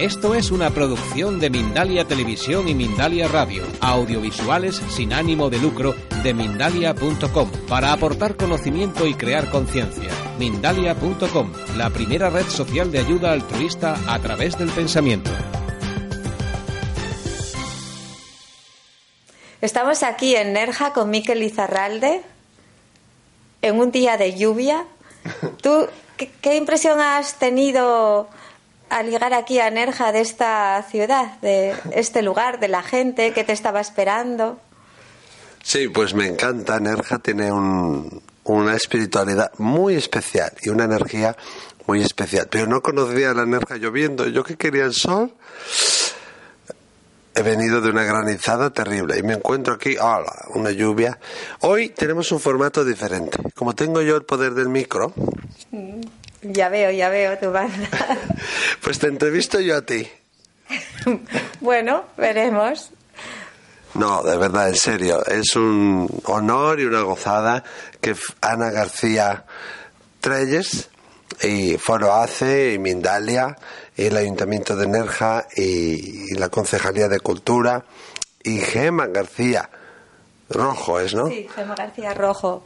Esto es una producción de Mindalia Televisión y Mindalia Radio, audiovisuales sin ánimo de lucro de mindalia.com, para aportar conocimiento y crear conciencia. Mindalia.com, la primera red social de ayuda altruista a través del pensamiento. Estamos aquí en Nerja con Miquel Izarralde en un día de lluvia. ¿Tú qué, qué impresión has tenido al llegar aquí a Nerja de esta ciudad, de este lugar, de la gente que te estaba esperando? Sí, pues me encanta. Nerja tiene un, una espiritualidad muy especial y una energía muy especial. Pero no conocía la Nerja lloviendo. Yo que quería el sol, he venido de una granizada terrible y me encuentro aquí, hola, una lluvia. Hoy tenemos un formato diferente. Como tengo yo el poder del micro, Ya veo, ya veo tu banda. pues te entrevisto yo a ti. bueno, veremos. No, de verdad, en serio, es un honor y una gozada que Ana García Treyes y Foro ACE y Mindalia y el Ayuntamiento de Nerja y, y la Concejalía de Cultura y Gema García Rojo es, ¿no? Sí, Gemma García Rojo.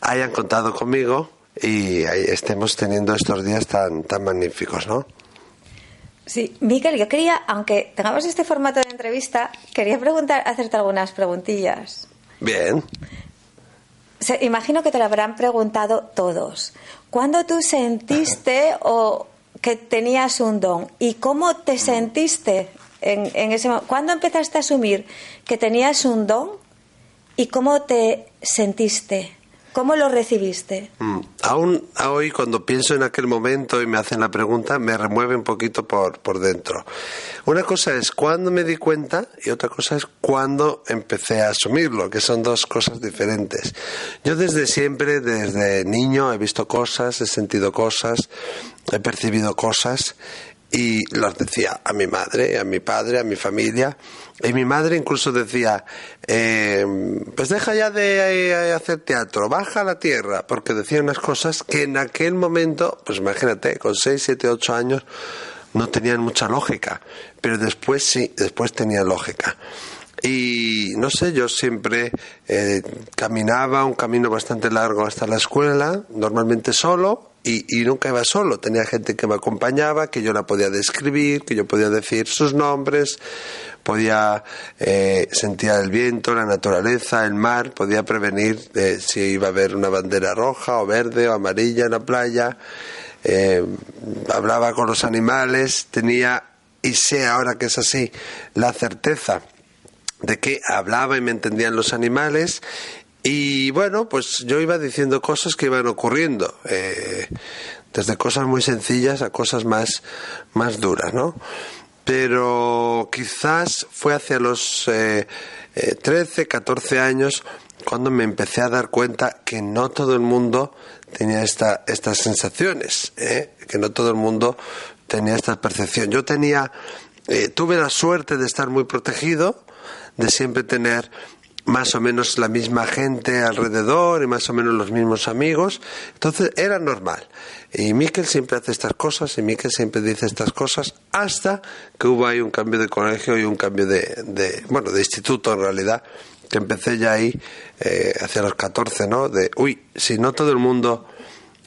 Hayan contado conmigo y ahí estemos teniendo estos días tan, tan magníficos, ¿no? Sí, Miquel, yo quería, aunque tengamos este formato de entrevista, quería preguntar, hacerte algunas preguntillas. Bien. Imagino que te lo habrán preguntado todos. ¿Cuándo tú sentiste o que tenías un don? ¿Y cómo te sentiste en, en ese momento? ¿Cuándo empezaste a asumir que tenías un don y cómo te sentiste? ¿Cómo lo recibiste? Mm, Aún hoy, cuando pienso en aquel momento y me hacen la pregunta, me remueve un poquito por, por dentro. Una cosa es cuándo me di cuenta y otra cosa es cuándo empecé a asumirlo, que son dos cosas diferentes. Yo desde siempre, desde niño, he visto cosas, he sentido cosas, he percibido cosas y las decía a mi madre, a mi padre, a mi familia. Y mi madre incluso decía, eh, pues deja ya de eh, hacer teatro, baja a la tierra, porque decía unas cosas que en aquel momento, pues imagínate, con 6, 7, 8 años, no tenían mucha lógica, pero después sí, después tenía lógica. Y no sé, yo siempre eh, caminaba un camino bastante largo hasta la escuela, normalmente solo, y, nunca iba solo. Tenía gente que me acompañaba, que yo la podía describir, que yo podía decir sus nombres, podía eh, sentir el viento, la naturaleza, el mar, podía prevenir eh, si iba a haber una bandera roja o verde o amarilla en la playa. Eh, hablaba con los animales, tenía, y sé ahora que es así, la certeza de que hablaba y me entendían los animales y bueno, pues yo iba diciendo cosas que iban ocurriendo, eh, desde cosas muy sencillas a cosas más, más duras, ¿no? Pero quizás fue hacia los eh, eh, 13, 14 años cuando me empecé a dar cuenta que no todo el mundo tenía esta, estas sensaciones, ¿eh? que no todo el mundo tenía esta percepción. Yo tenía, eh, tuve la suerte de estar muy protegido, de siempre tener más o menos la misma gente alrededor y más o menos los mismos amigos. Entonces era normal. Y Miquel siempre hace estas cosas y Miquel siempre dice estas cosas hasta que hubo ahí un cambio de colegio y un cambio de, de bueno, de instituto en realidad, que empecé ya ahí eh, hacia los 14, ¿no? De, uy, si no todo el mundo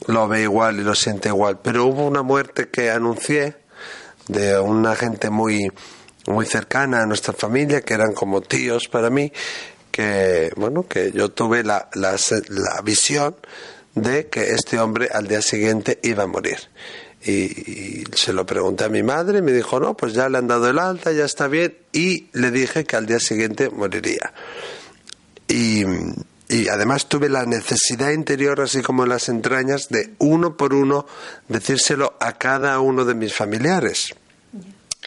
lo ve igual y lo siente igual, pero hubo una muerte que anuncié de una gente muy muy cercana a nuestra familia, que eran como tíos para mí, que bueno que yo tuve la, la, la, visión de que este hombre al día siguiente iba a morir. Y, y, se lo pregunté a mi madre y me dijo no pues ya le han dado el alta ya está bien y le dije que al día siguiente moriría. Y, y además tuve la necesidad interior así como en las entrañas de uno por uno decírselo a cada uno de mis familiares.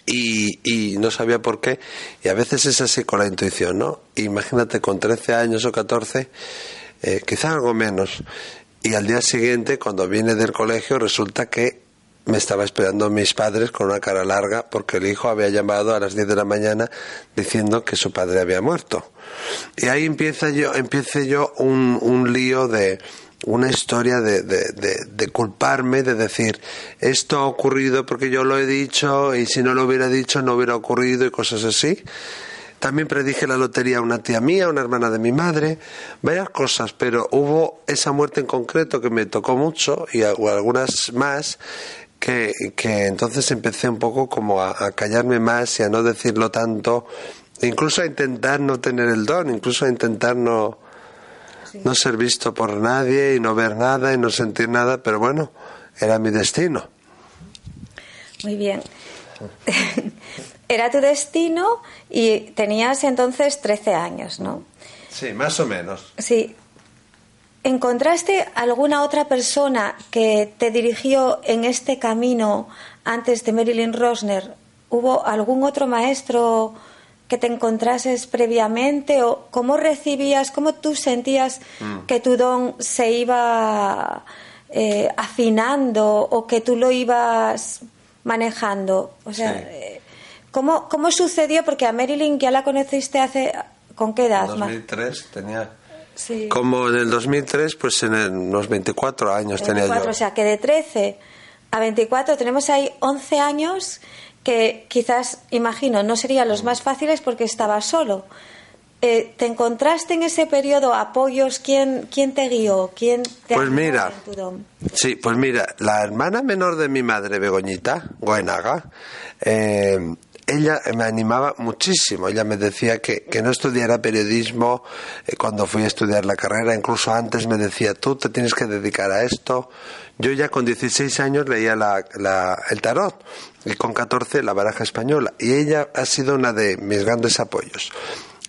Y, y, no sabía por qué. Y a veces es así con la intuición, ¿no? Imagínate con 13 años o 14, eh, quizá algo menos. Y al día siguiente, cuando viene del colegio, resulta que me estaba esperando mis padres con una cara larga porque el hijo había llamado a las 10 de la mañana diciendo que su padre había muerto. Y ahí empieza yo, empiece yo un, un lío de, una historia de, de, de, culparme, de decir, esto ha ocurrido porque yo lo he dicho y si no lo hubiera dicho no hubiera ocurrido y cosas así. También predije la lotería a una tía mía, una hermana de mi madre, varias cosas, pero hubo esa muerte en concreto que me tocó mucho y algunas más que, que entonces empecé un poco como a, callarme más y a no decirlo tanto, incluso a intentar no tener el don, incluso a intentar no, no ser visto por nadie y no ver nada y no sentir nada, pero bueno, era mi destino. Muy bien. era tu destino y tenías entonces 13 años, ¿no? Sí, más o menos. Sí. ¿Encontraste alguna otra persona que te dirigió en este camino antes de Marilyn Rosner? ¿Hubo algún otro maestro que te encontrases previamente? ¿O cómo recibías, cómo tú sentías mm. que tu don se iba eh, afinando o que tú lo ibas manejando? O sea, eh, ¿Cómo, ¿Cómo sucedió? Porque a Marilyn ya la conociste hace... ¿Con qué edad? En 2003 tenía... Sí. Como en el 2003, pues en unos 24 años tenía yo. O sea, que de 13 a 24 tenemos ahí 11 años que quizás, imagino, no serían los más fáciles porque estaba solo. Eh, ¿Te encontraste en ese periodo apoyos? ¿Quién, quién te guió? ¿Quién te pues mira, sí, pues mira, la hermana menor de mi madre, Begoñita, Goenaga, eh, ella me animaba muchísimo. Ella me decía que, no estudiara periodismo eh, cuando fui a estudiar la carrera. Incluso antes me decía, tú te tienes que dedicar a esto. Yo ya con 16 años leía el tarot y con 14 la baraja española. Y ella ha sido una de mis grandes apoyos.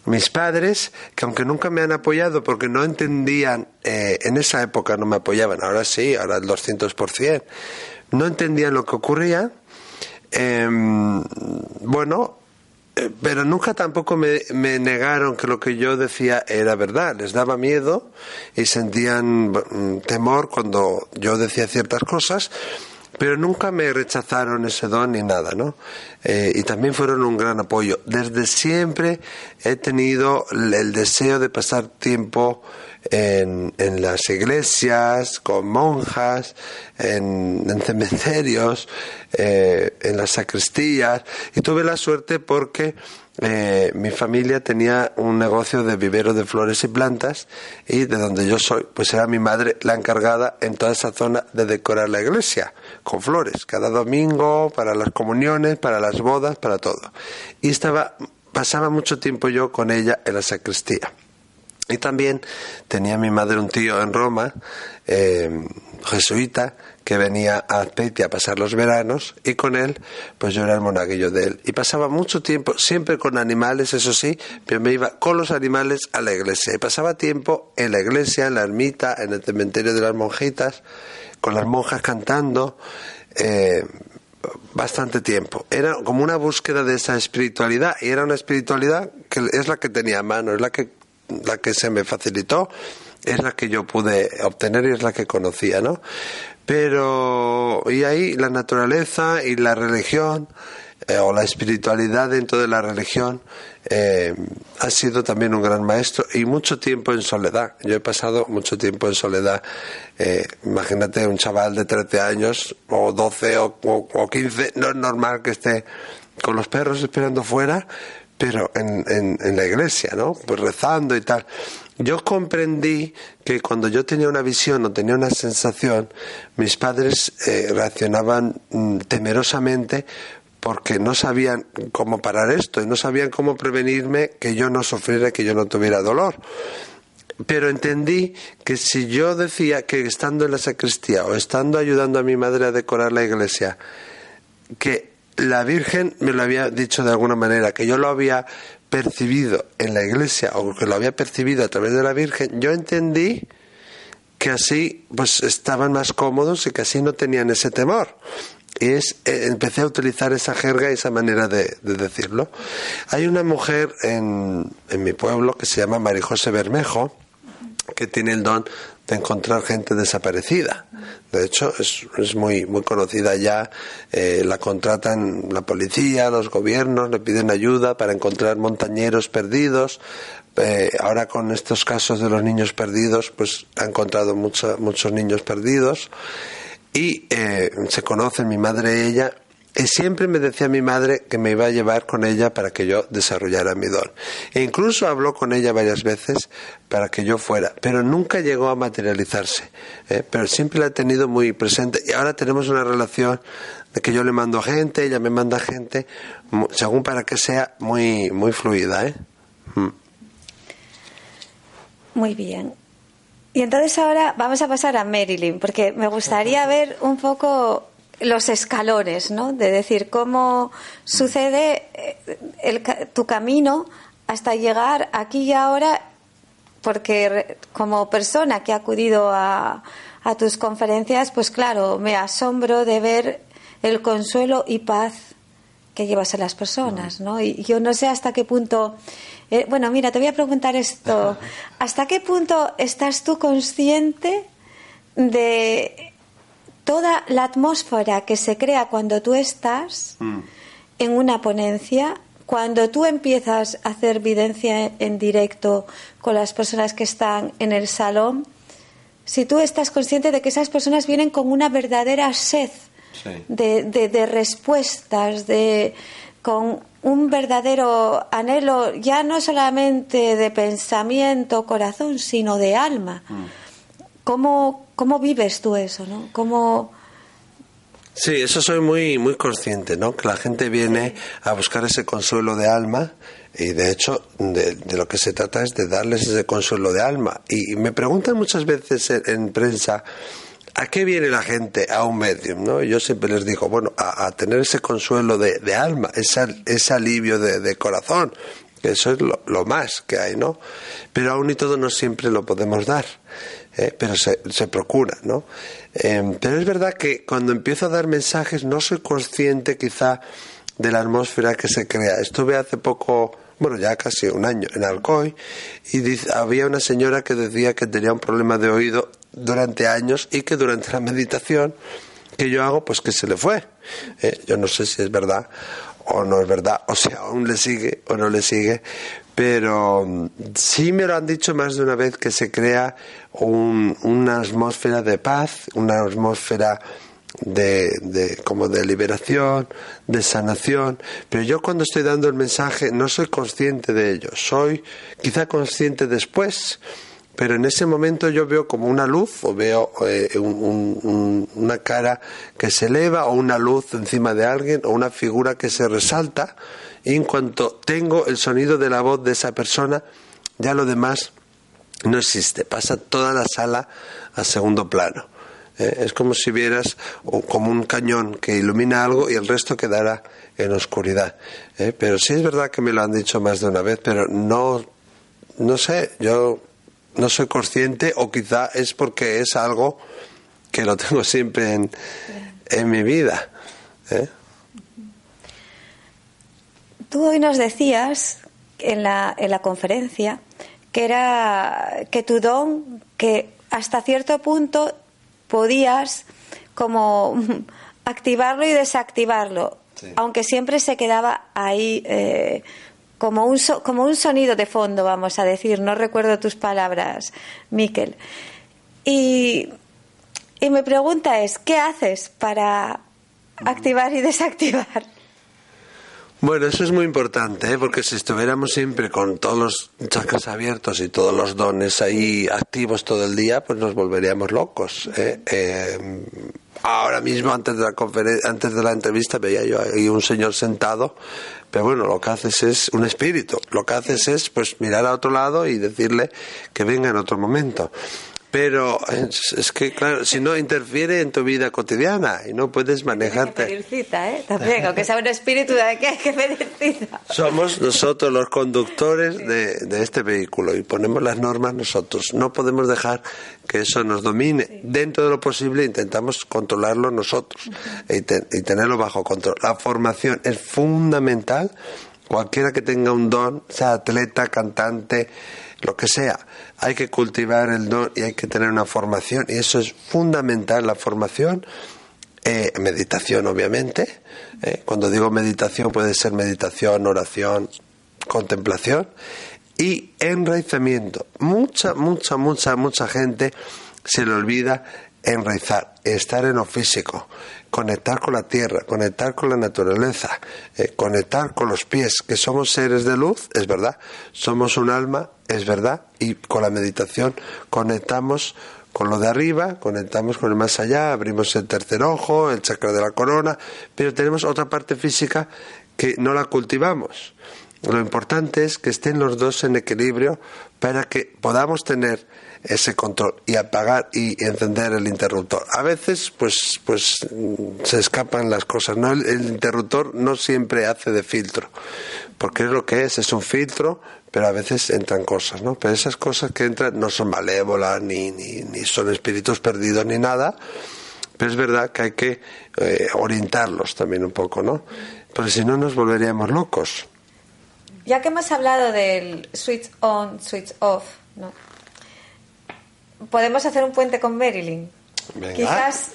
Mis padres, que aunque nunca me han apoyado porque no entendían, eh, en esa época no me apoyaban, ahora sí, ahora el 200%, no entendían lo que ocurría Em, bueno, eh, pero nunca tampoco me, negaron que lo que yo decía era verdad. Les daba miedo y sentían mm, temor cuando yo decía ciertas cosas, pero nunca me rechazaron ese don ni nada, ¿no? Eh, y también fueron un gran apoyo. Desde siempre he tenido el deseo de pasar tiempo en, las iglesias, con monjas, en, cementerios, eh, en las sacristías. Y tuve la suerte porque eh, mi familia tenía un negocio de vivero de flores y plantas y de donde yo soy, pues era mi madre la encargada en toda esa zona de decorar la iglesia con flores, cada domingo, para las comuniones, para las bodas, para todo. Y estaba, pasaba mucho tiempo yo con ella en la sacristía. Y también tenía mi madre un tío en Roma, eh, jesuita, que venía a Azpeitia a pasar los veranos y con él, pues yo era el monaguillo de él. Y pasaba mucho tiempo, siempre con animales, eso sí, pero me iba con los animales a la iglesia. Y pasaba tiempo en la iglesia, en la ermita, en el cementerio de las monjitas, con las monjas cantando. Eh, bastante tiempo. Era como una búsqueda de esa espiritualidad y era una espiritualidad que es la que tenía a mano, es la que la que se me facilitó es la que yo pude obtener y es la que conocía, ¿no? Pero, y ahí la naturaleza y la religión, eh, o la espiritualidad dentro de la religión, eh, ha sido también un gran maestro y mucho tiempo en soledad. Yo he pasado mucho tiempo en soledad. Eh, imagínate un chaval de 13 años, o 12 o, o 15, no es normal que esté con los perros esperando fuera, pero en, en, la iglesia, ¿no? Pues rezando y tal. Yo comprendí que cuando yo tenía una visión o tenía una sensación, mis padres eh, reaccionaban mm, temerosamente porque no sabían cómo parar esto y no sabían cómo prevenirme que yo no sufriera, que yo no tuviera dolor. Pero entendí que si yo decía que estando en la sacristía o estando ayudando a mi madre a decorar la iglesia, que la Virgen me lo había dicho de alguna manera, que yo lo había percibido en la iglesia o que lo había percibido a través de la Virgen, yo entendí que así pues estaban más cómodos y que así no tenían ese temor. Y es, eh, empecé a utilizar esa jerga y esa manera de, decirlo. Hay una mujer en, en mi pueblo que se llama María José Bermejo, que tiene el don de encontrar gente desaparecida. De hecho, es, es muy, muy conocida ya. Eh, la contratan la policía, los gobiernos, le piden ayuda para encontrar montañeros perdidos. Eh, ahora con estos casos de los niños perdidos, pues ha encontrado muchos niños perdidos. Y eh, se conocen mi madre y ella y siempre me decía mi madre que me iba a llevar con ella para que yo desarrollara mi don. E incluso habló con ella varias veces para que yo fuera, pero nunca llegó a materializarse. ¿eh? Pero siempre la he tenido muy presente y ahora tenemos una relación de que yo le mando gente, ella me manda gente, según para que sea muy, muy fluida. ¿eh? Mm. Muy bien. Y entonces ahora vamos a pasar a Marilyn, porque me gustaría ver un poco los escalones, ¿no? De decir cómo sucede eh, tu camino hasta llegar aquí y ahora, porque como persona que ha acudido a, a tus conferencias, pues claro, me asombro de ver el consuelo y paz que llevas a las personas, ¿no? Y yo no sé hasta qué punto. Eh, bueno, mira, te voy a preguntar esto. ¿Hasta qué punto estás tú consciente de toda la atmósfera que se crea cuando tú estás mm. en una ponencia, cuando tú empiezas a hacer videncia en directo con las personas que están en el salón, si tú estás consciente de que esas personas vienen con una verdadera sed de, respuestas, de, con un verdadero anhelo, ya no solamente de pensamiento, corazón, sino de alma. Mm. ¿Cómo, ¿Cómo vives tú eso? ¿no? ¿Cómo... Sí, eso soy muy, muy consciente, ¿no? Que la gente viene a buscar ese consuelo de alma y de hecho de, lo que se trata es de darles ese consuelo de alma. Y me preguntan muchas veces en, prensa, ¿a qué viene la gente a un medium? ¿no? yo siempre les digo, bueno, a, tener ese consuelo de, de alma, ese, ese alivio de, de, corazón, que eso es lo, lo, más que hay, ¿no? Pero aún y todo no siempre lo podemos dar. Eh, pero se, se, procura, ¿no? Eh, pero es verdad que cuando empiezo a dar mensajes no soy consciente quizá de la atmósfera que se crea. Estuve hace poco, bueno, ya casi un año en Alcoy y había una señora que decía que tenía un problema de oído durante años y que durante la meditación que yo hago, pues que se le fue. Eh, yo no sé si es verdad o no es verdad, o sea, aún le sigue o no le sigue, pero mm, sí me lo han dicho más de una vez que se crea una atmósfera de paz, una atmósfera de, de, como de liberación, de sanación, pero yo cuando estoy dando el mensaje no soy consciente de ello, soy quizá consciente después, pero en ese momento yo veo como una luz o veo eh, una cara que se eleva o una luz encima de alguien o una figura que se resalta en cuanto tengo el sonido de la voz de esa persona, ya lo demás no existe, pasa toda la sala a segundo plano. Eh, es como si vieras como un cañón que ilumina algo y el resto quedará en oscuridad. Eh, pero sí es verdad que me lo han dicho más de una vez, pero no, no sé, yo no soy consciente o quizá es porque es algo que lo tengo siempre en, en mi vida. ¿eh? Tú hoy nos decías en la, en la conferencia que era que tu don, que hasta cierto punto podías como activarlo y desactivarlo, aunque siempre se quedaba ahí eh, como, un como un sonido de fondo, vamos a decir. No recuerdo tus palabras, Miquel. Y, y mi pregunta es, ¿qué haces para activar y desactivar? Bueno, eso es muy importante, ¿eh? porque si estuviéramos siempre con todos los chakras abiertos y todos los dones ahí activos todo el día, pues nos volveríamos locos. ¿eh? Eh, ahora mismo, antes de la antes de la entrevista, veía yo ahí un señor sentado, pero bueno, lo que haces es un espíritu. Lo que haces es, pues, mirar a otro lado y decirle que venga en otro momento. Pero es, que, claro, si no interfiere en tu vida cotidiana y no puedes manejarte. Hay que pedir cita, ¿eh? También, aunque sea un espíritu de que hay que pedir cita. Somos nosotros los conductores de, de, este vehículo y ponemos las normas nosotros. No podemos dejar que eso nos domine. Dentro de lo posible intentamos controlarlo nosotros y, y tenerlo bajo control. La formación es fundamental. Cualquiera que tenga un don, sea atleta, cantante, lo que sea, hay que cultivar el don y hay que tener una formación y eso es fundamental, la formación, eh, meditación obviamente, eh, cuando digo meditación puede ser meditación, oración, contemplación y enraizamiento. Mucha, mucha, mucha, mucha gente se le olvida enraizar, estar en lo físico, conectar con la tierra, conectar con la naturaleza, eh, conectar con los pies, que somos seres de luz, es verdad, somos un alma, es verdad, y con la meditación conectamos con lo de arriba, conectamos con el más allá, abrimos el tercer ojo, el chakra de la corona, pero tenemos otra parte física que no la cultivamos. Lo importante es que estén los dos en equilibrio para que podamos tener ese control y apagar y encender el interruptor. A veces, pues, pues se escapan las cosas. ¿no? El, interruptor no siempre hace de filtro, porque es lo que es, es un filtro, pero a veces entran cosas, ¿no? Pero esas cosas que entran no son malévolas, ni, ni, ni son espíritus perdidos, ni nada. Pero es verdad que hay que eh, orientarlos también un poco, ¿no? Porque si no nos volveríamos locos. Ya que hemos hablado del switch on, switch off, ¿no? podemos hacer un puente con Marilyn. Quizás.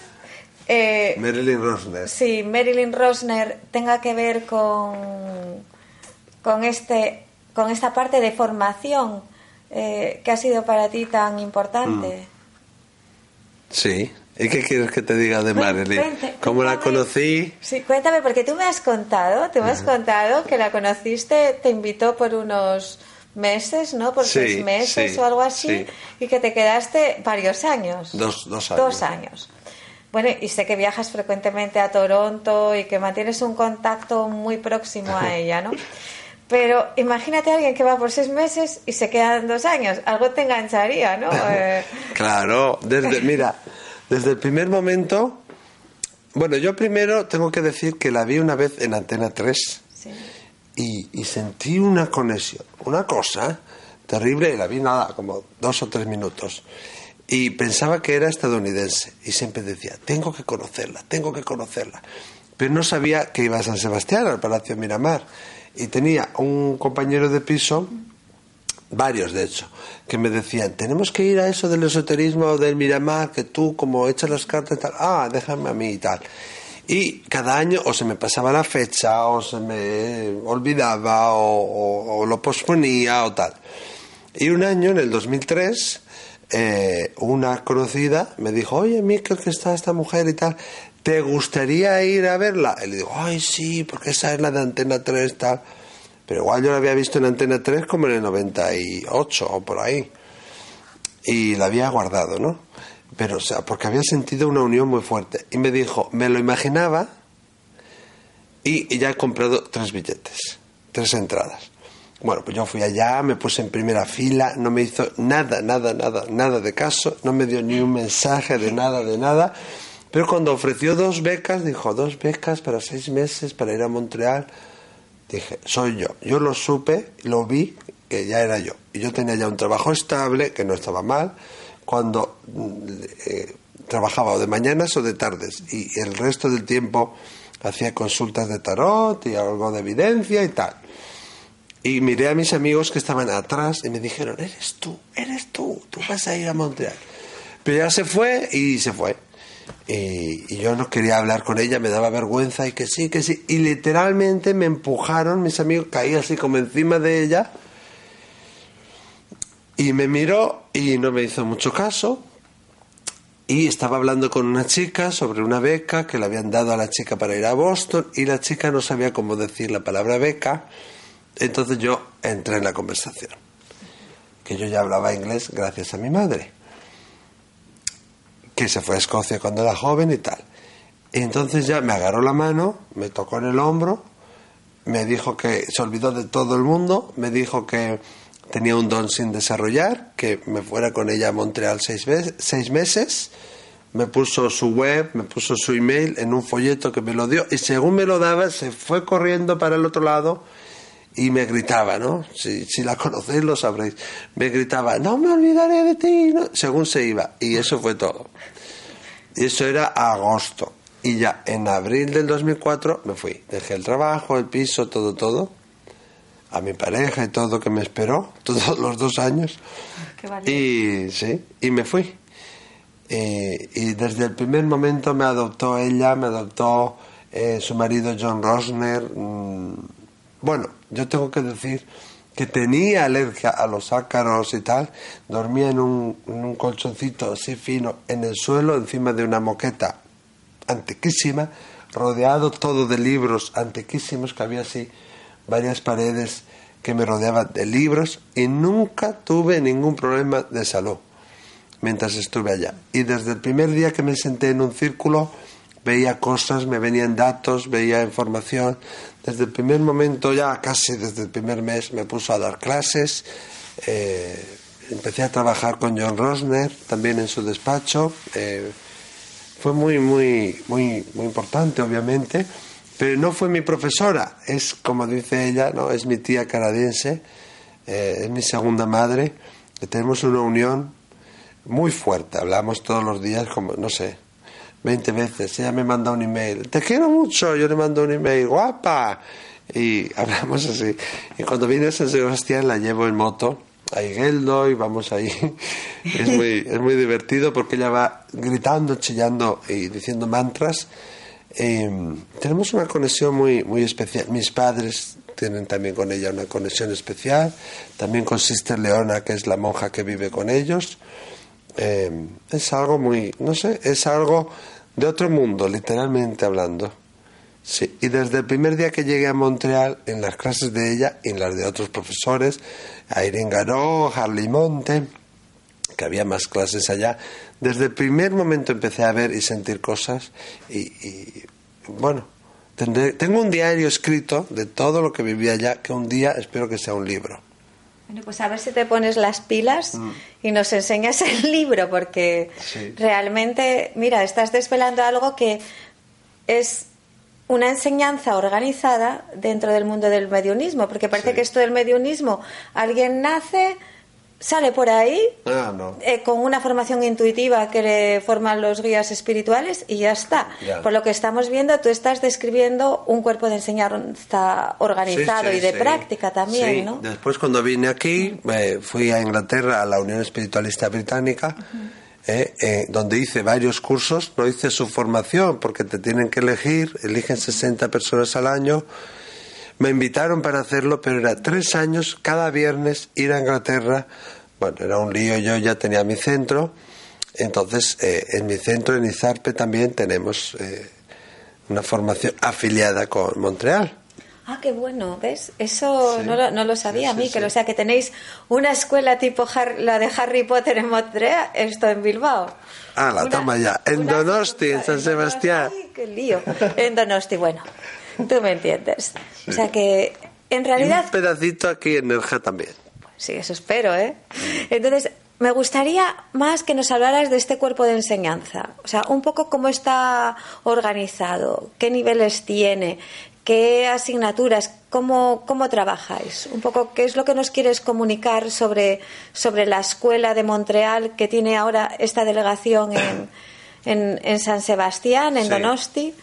Eh, Marilyn Rosner. Sí, Marilyn Rosner tenga que ver con, con, este, con esta parte de formación eh, que ha sido para ti tan importante. Mm. Sí. ¿Y qué quieres que te diga de Marilyn? ¿Cómo la conocí? Sí, cuéntame, porque tú me has contado, te me has contado que la conociste, te invitó por unos meses, ¿no? Por seis meses o algo así, y que te quedaste varios años. Dos, dos años. Dos años. Bueno, y sé que viajas frecuentemente a Toronto y que mantienes un contacto muy próximo a ella, ¿no? Pero imagínate a alguien que va por seis meses y se quedan dos años. Algo te engancharía, ¿no? Eh, claro, desde, mira, desde el primer momento, bueno, yo primero tengo que decir que la vi una vez en Antena 3 y, y, sentí una conexión, una cosa terrible, y la vi nada, como dos o tres minutos. Y pensaba que era estadounidense y siempre decía, tengo que conocerla, tengo que conocerla. Pero no sabía que iba a San Sebastián, al Palacio Miramar. Y tenía un compañero de piso varios de hecho, que me decían, tenemos que ir a eso del esoterismo o del Miramar, que tú como echas las cartas y tal, ah, déjame a mí y tal. Y cada año o se me pasaba la fecha o se me olvidaba o, lo posponía o tal. Y un año, en el 2003, eh, una conocida me dijo, oye, Mikel, que está esta mujer y tal, ¿te gustaría ir a verla? Y le digo, ay, sí, porque esa es la de Antena 3 tal. Pero igual yo la había visto en Antena 3 como en el 98 o por ahí. Y la había guardado, ¿no? Pero, o sea, porque había sentido una unión muy fuerte. Y me dijo, me lo imaginaba y, ya he comprado tres billetes, tres entradas. Bueno, pues yo fui allá, me puse en primera fila, no me hizo nada, nada, nada, nada de caso, no me dio ni un mensaje de nada, de nada. Pero cuando ofreció dos becas, dijo, dos becas para seis meses para ir a Montreal Dije, soy yo. Yo lo supe, lo vi, que ya era yo. Y yo tenía ya un trabajo estable, que no estaba mal, cuando eh, trabajaba o de mañanas o de tardes. Y el resto del tiempo hacía consultas de tarot y algo de evidencia y tal. Y miré a mis amigos que estaban atrás y me dijeron, eres tú, eres tú, tú vas a ir a Montreal. Pero ya se fue y se fue. Y, yo no quería hablar con ella, me daba vergüenza y que sí, que sí. Y literalmente me empujaron, mis amigos, caí así como encima de ella. Y me miró y no me hizo mucho caso. Y estaba hablando con una chica sobre una beca que le habían dado a la chica para ir a Boston y la chica no sabía cómo decir la palabra beca. Entonces yo entré en la conversación. Que yo ya hablaba inglés gracias a mi madre que se fue a Escocia cuando era joven y tal. Y entonces ya me agarró la mano, me tocó en el hombro, me dijo que se olvidó de todo el mundo, me dijo que tenía un don sin desarrollar, que me fuera con ella a Montreal seis, seis meses, me puso su web, me puso su email en un folleto que me lo dio y según me lo daba se fue corriendo para el otro lado y me gritaba, ¿no? Si, si la conocéis lo sabréis. Me gritaba, no me olvidaré de ti, según se iba. Y eso fue todo. Y eso era agosto. Y ya en abril del 2004 me fui. Dejé el trabajo, el piso, todo, todo. a mi pareja y todo que me esperó todos los dos años. y sí, y me fui. Y desde el primer momento me adoptó ella, me adoptó eh, su marido John Rosner. Mm, bueno, yo tengo que decir que tenía alergia a los ácaros y tal, dormía en un, colchoncito así fino en el suelo, encima de una moqueta antiquísima, rodeado todo de libros antiquísimos, que había así varias paredes que me rodeaban de libros y nunca tuve ningún problema de salud mientras estuve allá. Y desde el primer día que me senté en un círculo, veía cosas, me venían datos, veía información. Desde el primer momento, ya casi desde el primer mes, me puso a dar clases. Eh, empecé a trabajar con John Rosner, también en su despacho. Eh, fue muy, muy, muy, muy importante, obviamente, pero no fue mi profesora, es como dice ella, no, es mi tía canadiense, eh, es mi segunda madre, tenemos una unión muy fuerte, hablamos todos los días como, no sé, 20 veces, ella me manda un email, te quiero mucho, yo le mando un email, guapa, y hablamos así. Y cuando viene a San Sebastián la llevo en moto a Higueldo y vamos ahí. Es muy, es muy divertido porque ella va gritando, chillando y diciendo mantras. Em, tenemos una conexión muy, muy especial. Mis padres tienen también con ella una conexión especial. También con Sister Leona, que es la monja que vive con ellos. Em, es algo muy, no sé, es algo de otro mundo, literalmente hablando. Sí, y desde el primer día que llegué a Montreal, en las clases de ella y en las de otros profesores, Irene Garó, Harley Monte, que había más clases allá, desde el primer momento empecé a ver y sentir cosas y, bueno, tengo un diario escrito de todo lo que viví allá, que un día espero que sea un libro. Bueno, pues a ver si te pones las pilas mm. y nos enseñas el libro, porque realmente, mira, estás desvelando algo que es una enseñanza organizada dentro del mundo del mediunismo, porque parece que esto del mediunismo, alguien nace, sale por ahí ah, eh, con una formación intuitiva que le forman los guías espirituales y ya está. Por lo que estamos viendo, tú estás describiendo un cuerpo de enseñanza organizado y de práctica también, ¿no? Después cuando vine aquí, eh, fui a Inglaterra a la Unión Espiritualista Británica. ¿eh? Eh, donde hice varios cursos, no hice su formación porque te tienen que elegir, eligen 60 personas al año. Me invitaron para hacerlo, pero era tres años, cada viernes ir a Inglaterra. Bueno, era un lío, yo ya tenía mi centro. Entonces, eh, en mi centro, en Izarpe, también tenemos una formación afiliada con Montreal. Ah, qué bueno, ¿ves? Eso no, lo, no, lo, sabía a mí, que o sea que tenéis una escuela tipo la de Harry Potter en Montreal, esto en Bilbao. Ah, la toma ya. En Donosti, en San Sebastián. Ay, qué lío. En Donosti, bueno, tú me entiendes. O sea que en realidad... un pedacito aquí en Nerja también. Sí, eso espero, ¿eh? Entonces, me gustaría más que nos hablaras de este cuerpo de enseñanza, o sea, un poco cómo está organizado, qué niveles tiene, qué asignaturas, cómo, cómo trabajáis, un poco qué es lo que nos quieres comunicar sobre, sobre la escuela de Montreal que tiene ahora esta delegación en, en, San Sebastián, en Donosti.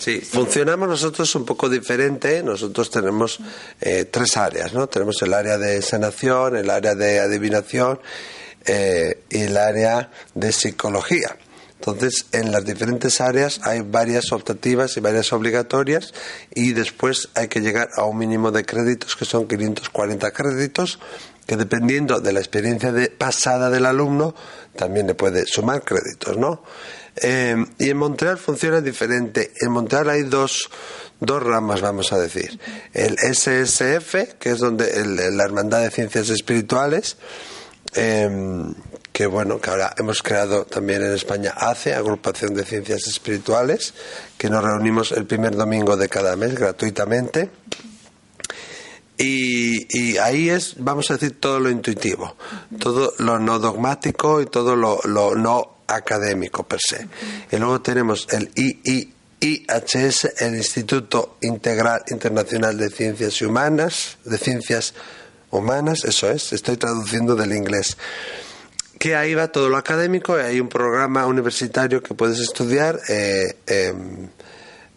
Sí, funcionamos nosotros un poco diferente. Nosotros tenemos eh, tres áreas, ¿no? Tenemos el área de sanación, el área de adivinación eh, y el área de psicología. Entonces, en las diferentes áreas hay varias optativas y varias obligatorias y después hay que llegar a un mínimo de créditos que son 540 créditos que dependiendo de la experiencia de, pasada del alumno también le puede sumar créditos, ¿no? Eh, y en Montreal funciona diferente. En Montreal hay dos, dos ramas, vamos a decir. El SSF, que es donde la Hermandad de Ciencias Espirituales, eh, que bueno, que ahora hemos creado también en España ACE, Agrupación de Ciencias Espirituales, que nos reunimos el primer domingo de cada mes gratuitamente. Y, ahí es, vamos a decir, todo lo intuitivo, todo lo no dogmático y todo lo, no académico per se. Y luego tenemos el IIHS, el Instituto Integral Internacional de Ciencias Humanas, de Ciencias Humanas, eso es, estoy traduciendo del inglés que ahí va todo lo académico, hay un programa universitario que puedes estudiar, eh, em,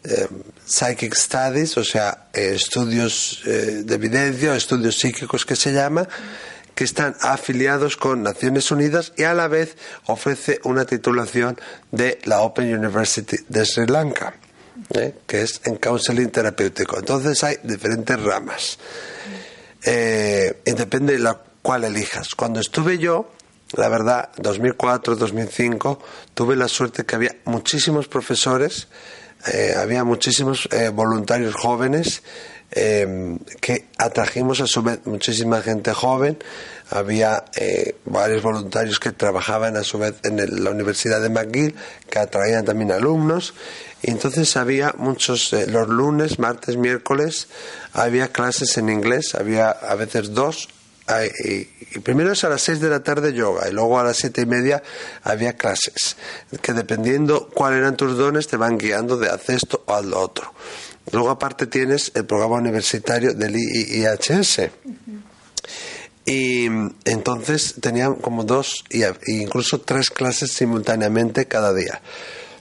em, Psychic Studies, o sea, eh, estudios eh, de evidencia, estudios psíquicos que se llama, que están afiliados con Naciones Unidas y a la vez ofrece una titulación de la Open University de Sri Lanka, ¿eh? que es en counseling terapéutico. Entonces hay diferentes ramas. Eh, y depende de la cual elijas. Cuando estuve yo, la verdad, 2004, 2005, tuve la suerte que había muchísimos profesores, eh, había muchísimos voluntarios jóvenes eh, que atrajimos a su vez muchísima gente joven. Había eh, varios voluntarios que trabajaban a su vez en la Universidad de McGill, que atraían también alumnos. Y entonces había muchos, eh, los lunes, martes, miércoles, había clases en inglés, había a veces dos. Y, primero es a las seis de la tarde yoga y luego a las siete y media había clases que dependiendo cuáles eran tus dones te van guiando de haz esto o haz lo otro. Luego aparte tienes el programa universitario del IHS. Y entonces tenían como dos e incluso tres clases simultáneamente cada día.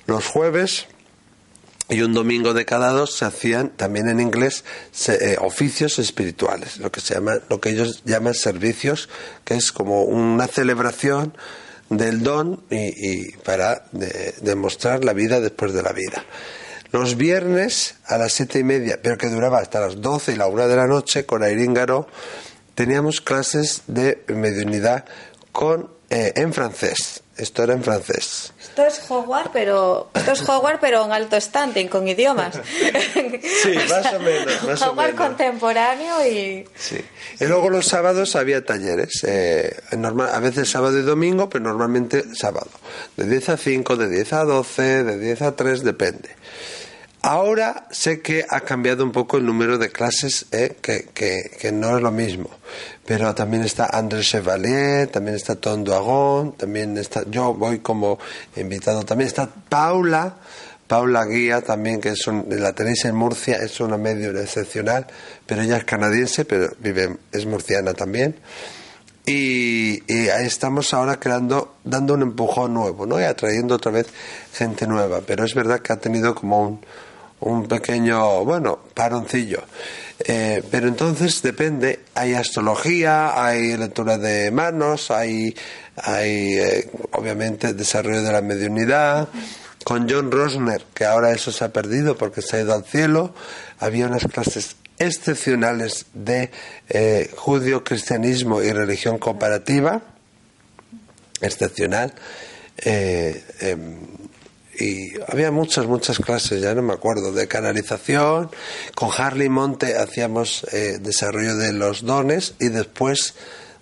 Los jueves y un domingo de cada dos se hacían también en inglés eh, oficios espirituales, lo que se llama, lo que ellos llaman servicios, que es como una celebración del don y, para demostrar la vida después de la vida. Los viernes a las siete y media, pero que duraba hasta las doce y la una de la noche con Airíngaro, teníamos clases de mediunidad con, eh, en francés. Esto era en francés. Esto es Hogwarts, pero esto es Hogwarts, pero en alto standing, con idiomas. sí, más o menos. Más Hogwarts contemporáneo y... Sí. Y luego los sábados había talleres. Eh, normal, a veces sábado y domingo, pero normalmente sábado. De 10 a 5, de 10 a 12, de 10 a 3, depende. Ahora sé que ha cambiado un poco el número de clases, ¿eh? que, que, no es lo mismo. Pero también está André Chevalier, también está Tom Duagon, también está, yo voy como invitado, también está Paula, Paula Guía también, que es la tenéis en Murcia, es una medio excepcional, pero ella es canadiense, pero vive, es murciana también. Y, y, ahí estamos ahora creando, dando un empujón nuevo, ¿no? Y atrayendo otra vez gente nueva. Pero es verdad que ha tenido como un, un pequeño, bueno, paroncillo. Eh, pero entonces depende, hay astrología, hay lectura de manos, hay, hay eh, obviamente desarrollo de la mediunidad. Con John Rosner, que ahora eso se ha perdido porque se ha ido al cielo, había unas clases excepcionales de eh, judío, cristianismo y religión comparativa, excepcional. Eh, em, y había muchas, muchas clases, ya no me acuerdo, de canalización. Con Harley Monte hacíamos eh, desarrollo de los dones y después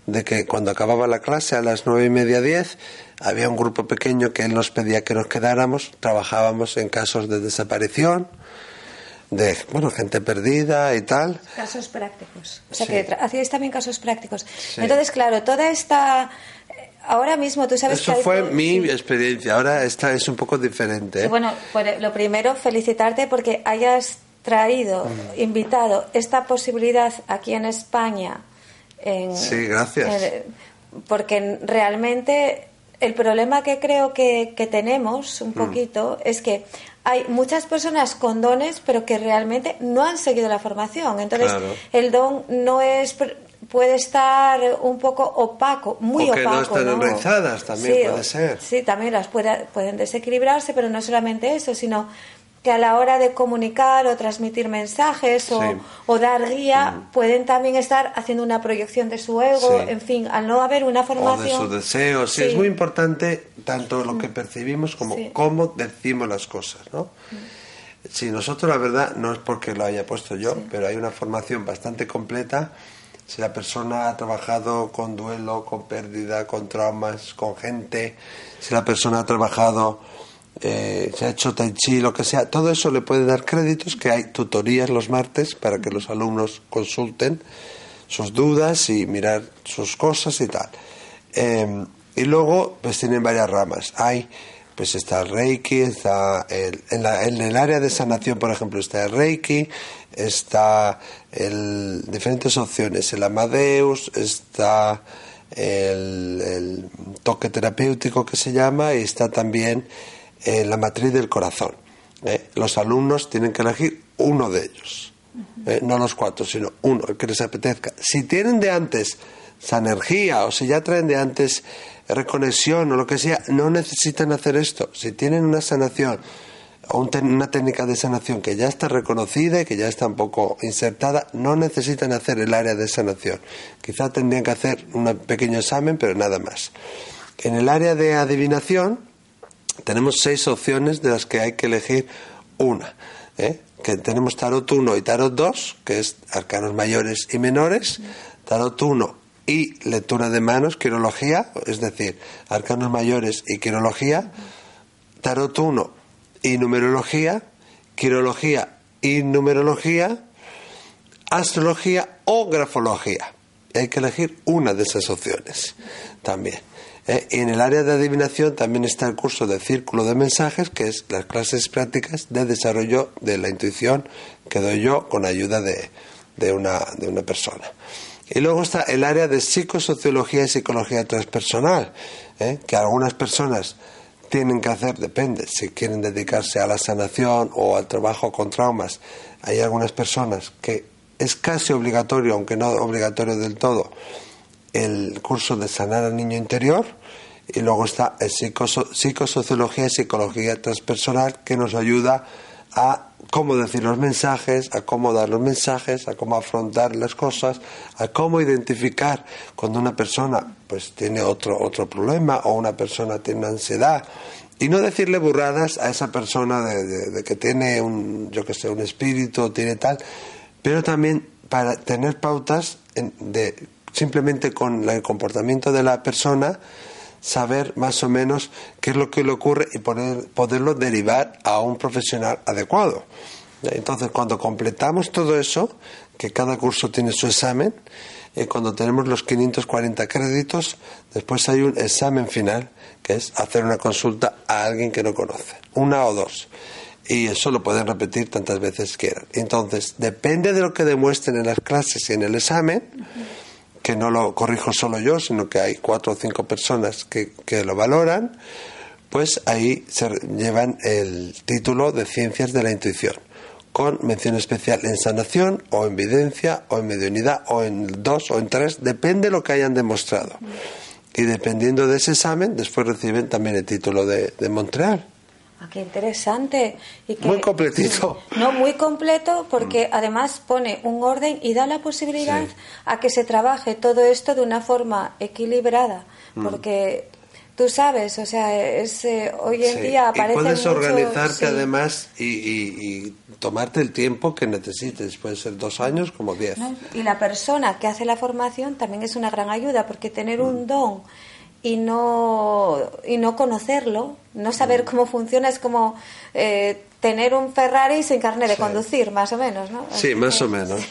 de que cuando acababa la clase a las nueve y media, diez, había un grupo pequeño que él nos pedía que nos quedáramos, trabajábamos en casos de desaparición, de bueno gente perdida y tal. Casos prácticos. O sea que hacíais también casos prácticos. Entonces, claro, toda esta ahora mismo tú sabes Eso fue mi experiencia, ahora esta es un poco diferente. ¿eh? bueno, pues, lo primero, felicitarte porque hayas traído, mm. invitado esta posibilidad aquí en España. En, sí, gracias. porque realmente el problema que creo que, tenemos un mm. poquito es que hay muchas personas con dones, pero que realmente no han seguido la formación. Entonces, el don no es puede estar un poco opaco, muy o que no están enraizadas también puede ser. Sí, también las pueden desequilibrarse, pero no solamente eso, sino que a la hora de comunicar o transmitir mensajes o, dar guía mm. pueden también estar haciendo una proyección de su ego, en fin, al no haber una formación... O de sus deseos, sí. es muy importante tanto lo que mm. percibimos como cómo decimos las cosas, ¿no? Mm. Si nosotros la verdad no es porque lo haya puesto yo, pero hay una formación bastante completa si la persona ha trabajado con duelo, con pérdida, con traumas, con gente, si la persona ha trabajado, eh, se ha hecho tai chi, lo que sea, todo eso le puede dar créditos, que hay tutorías los martes para que los alumnos consulten sus dudas y mirar sus cosas y tal. Em, y luego, pues tienen varias ramas. Hay, pues está el Reiki, está en, el área de sanación, por ejemplo, está el Reiki, está el, diferentes opciones, el Amadeus, está el, toque terapéutico que se llama y está también eh, la matriz del corazón. ¿eh? Los alumnos tienen que elegir uno de ellos, ¿eh? no los cuatro, sino uno, el que les apetezca. Si tienen de antes esa o si ya traen de antes reconexión o lo que sea, no necesitan hacer esto. Si tienen una sanación o una técnica de sanación que ya está reconocida y que ya está un poco insertada, no necesitan hacer el área de sanación. Quizá tendrían que hacer un pequeño examen, pero nada más. En el área de adivinación tenemos seis opciones de las que hay que elegir una. ¿eh? Que tenemos tarot 1 y tarot 2, que es arcanos mayores y menores. Tarot 1 y lectura de manos, quirología, es decir, arcanos mayores y quirología. Tarot 1 y numerología, quirología y numerología, astrología o grafología. Hay que elegir una de esas opciones también. ¿eh? Y en el área de adivinación también está el curso de círculo de mensajes, que es las clases prácticas de desarrollo de la intuición que doy yo con ayuda de, de, una, de una persona. Y luego está el área de psicosociología y psicología transpersonal, ¿eh? que algunas personas tienen que hacer, depende, si quieren dedicarse a la sanación o al trabajo con traumas. Hay algunas personas que es casi obligatorio, aunque no obligatorio del todo, el curso de sanar al niño interior y luego está el psicosociología y psicología transpersonal que nos ayuda cómo decir los mensajes, a cómo dar los mensajes, a cómo afrontar las cosas, a cómo identificar cuando una persona pues tiene otro otro problema o una persona tiene ansiedad. Y no decirle burradas a esa persona de, que tiene un yo que sé un espíritu tiene tal, pero también para tener pautas de simplemente con el comportamiento de la persona saber más o menos qué es lo que le ocurre y poderlo derivar a un profesional adecuado. Entonces, cuando completamos todo eso, que cada curso tiene su examen, y cuando tenemos los 540 créditos, después hay un examen final, que es hacer una consulta a alguien que no conoce, una o dos. Y eso lo pueden repetir tantas veces quieran. Entonces, depende de lo que demuestren en las clases y en el examen, que no lo corrijo solo yo, sino que hay cuatro o cinco personas que, que lo valoran, pues ahí se llevan el título de Ciencias de la Intuición, con mención especial en sanación o en evidencia o en mediunidad o en dos o en tres, depende de lo que hayan demostrado. Y dependiendo de ese examen, después reciben también el título de, de Montreal. Ah, qué interesante. Y muy completito. No, muy completo porque mm. además pone un orden y da la posibilidad a que se trabaje todo esto de una forma equilibrada. Mm. Porque tú sabes, o sea, es, eh, hoy en día aparece. Y puedes organizarte además y, tomarte el tiempo que necesites. Puede ser dos años como diez. Y la persona que hace la formación también es una gran ayuda porque tener un mm. don y no, y no conocerlo, no saber mm. cómo funciona, es como eh, tener un Ferrari sin carne de conducir, más o menos, ¿no? Sí, más o menos.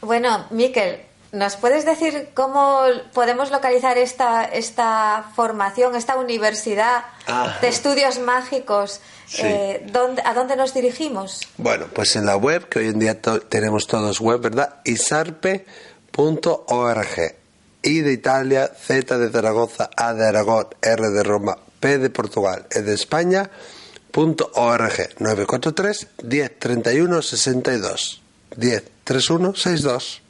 Bueno, Miquel, ¿nos puedes decir cómo podemos localizar esta, esta formación, esta universidad ah. de estudios mágicos? Eh, ¿A dónde nos dirigimos? Bueno, pues en la web, que hoy en día tenemos todos web, ¿verdad? isarpe.org I de Italia, Z de Zaragoza, A de Aragón, R de Roma, P de Portugal, E de España, punto org. 943 10 31 62 10 31 62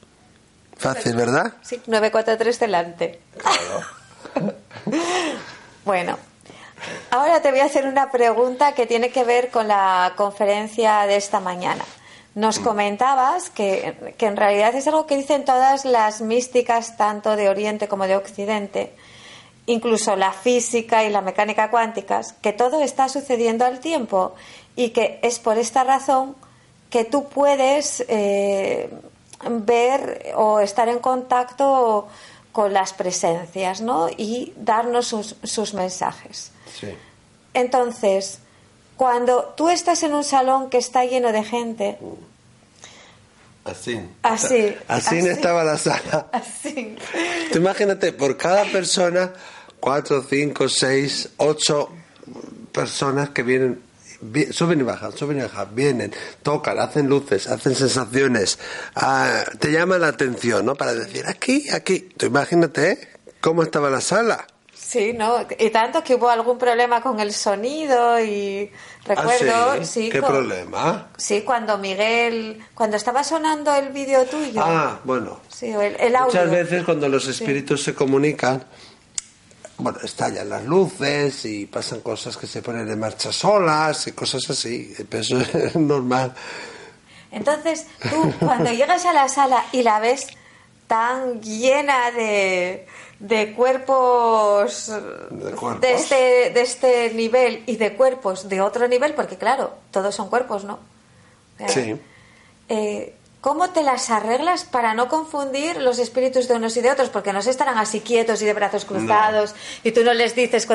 fácil verdad sí 943 delante. Claro. bueno ahora te voy a hacer una pregunta que tiene que ver con la conferencia de esta mañana nos comentabas que, en realidad es algo que dicen todas las místicas, tanto de Oriente como de Occidente, incluso la física y la mecánica cuánticas, que todo está sucediendo al tiempo y que es por esta razón que tú puedes eh, ver o estar en contacto con las presencias ¿no? y darnos sus, sus mensajes. Entonces, cuando tú estás en un salón que está lleno de gente, Así. Así. Así, estaba la sala. Así. Tú imagínate, por cada persona, cuatro, cinco, seis, ocho personas que vienen, suben y bajan, suben y bajan, vienen, tocan, hacen luces, hacen sensaciones, ah, te llama la atención, ¿no? Para decir, aquí, aquí. Tú imagínate, ¿eh? ¿Cómo estaba la sala? Sí, ¿no? Y tanto que hubo algún problema con el sonido y recuerdo, ¿Ah, sí? sí, ¿Qué con- problema? Sí, cuando Miguel, cuando estaba sonando el vídeo tuyo. Ah, bueno. Sí, el, el audio. Muchas veces cuando los espíritus se comunican, bueno, estallan las luces y pasan cosas que se ponen en marcha solas y cosas así. Pero eso es normal. Entonces, tú cuando llegas a la sala y la ves tan llena de, de cuerpos ¿De cuerpos? de este, de este nivel y de cuerpos de otro nivel, porque claro, todos son cuerpos, ¿no? Sea, Sí. eh, ¿Cómo te las arreglas para no confundir los espíritus de unos y de otros? Porque no se estarán así quietos y de brazos cruzados y tú no les dices...